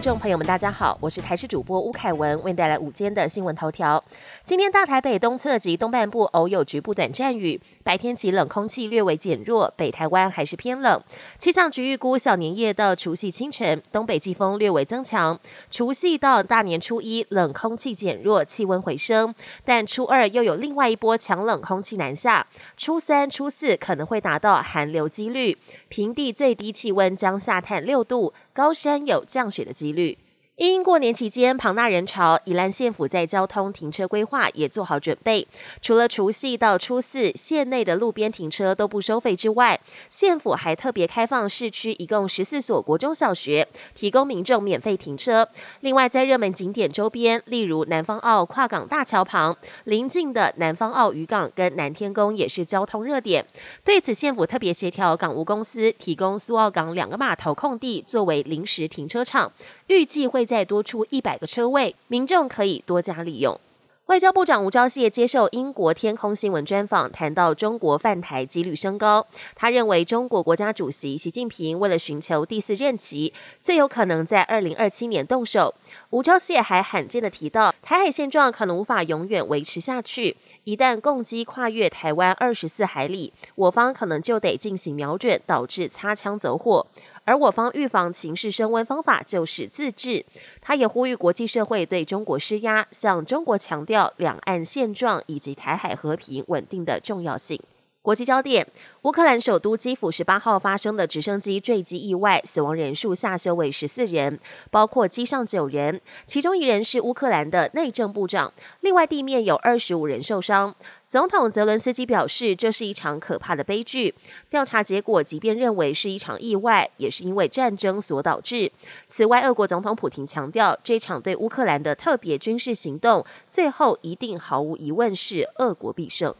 听众朋友们，大家好，我是台视主播吴凯文，为您带来午间的新闻头条。今天大台北东侧及东半部偶有局部短暂雨，白天起冷空气略微减弱，北台湾还是偏冷。气象局预估小年夜到除夕清晨，东北季风略微增强，除夕到大年初一冷空气减弱，气温回升，但初二又有另外一波强冷空气南下，初三、初四可能会达到寒流几率，平地最低气温将下探六度。高山有降雪的几率。因过年期间庞大人潮，宜兰县府在交通停车规划也做好准备。除了除夕到初四县内的路边停车都不收费之外，县府还特别开放市区一共十四所国中小学，提供民众免费停车。另外，在热门景点周边，例如南方澳跨港大桥旁邻近的南方澳渔港跟南天宫也是交通热点。对此，县府特别协调港务公司提供苏澳港两个码头空地作为临时停车场，预计会。再多出一百个车位，民众可以多加利用。外交部长吴钊燮接受英国天空新闻专访，谈到中国犯台几率升高。他认为，中国国家主席习近平为了寻求第四任期，最有可能在二零二七年动手。吴钊燮还罕见的提到，台海现状可能无法永远维持下去，一旦攻击跨越台湾二十四海里，我方可能就得进行瞄准，导致擦枪走火。而我方预防情势升温方法就是自治。他也呼吁国际社会对中国施压，向中国强调两岸现状以及台海和平稳定的重要性。国际焦点：乌克兰首都基辅十八号发生的直升机坠机意外，死亡人数下修为十四人，包括机上九人，其中一人是乌克兰的内政部长。另外，地面有二十五人受伤。总统泽伦斯基表示，这是一场可怕的悲剧。调查结果即便认为是一场意外，也是因为战争所导致。此外，俄国总统普京强调，这场对乌克兰的特别军事行动，最后一定毫无疑问是俄国必胜。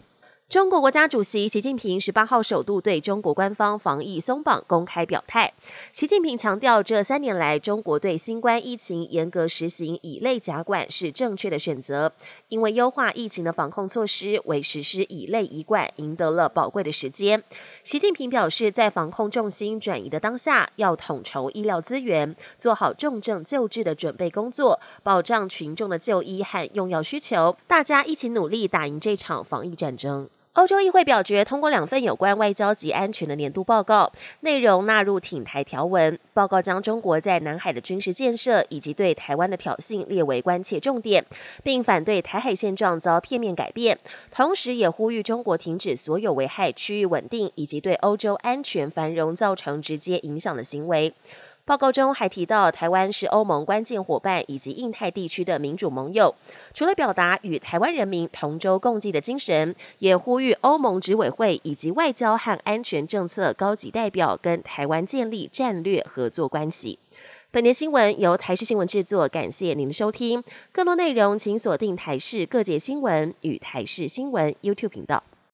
中国国家主席习近平十八号首度对中国官方防疫松绑公开表态。习近平强调，这三年来中国对新冠疫情严格实行乙类甲管是正确的选择，因为优化疫情的防控措施为实施乙类乙管赢得了宝贵的时间。习近平表示，在防控重心转移的当下，要统筹医疗资源，做好重症救治的准备工作，保障群众的就医和用药需求。大家一起努力，打赢这场防疫战争。欧洲议会表决通过两份有关外交及安全的年度报告，内容纳入挺台条文。报告将中国在南海的军事建设以及对台湾的挑衅列为关切重点，并反对台海现状遭片面改变，同时也呼吁中国停止所有危害区域稳定以及对欧洲安全繁荣造成直接影响的行为。报告中还提到，台湾是欧盟关键伙伴以及印太地区的民主盟友。除了表达与台湾人民同舟共济的精神，也呼吁欧盟执委会以及外交和安全政策高级代表跟台湾建立战略合作关系。本节新闻由台视新闻制作，感谢您的收听。更多内容请锁定台视各界新闻与台视新闻 YouTube 频道。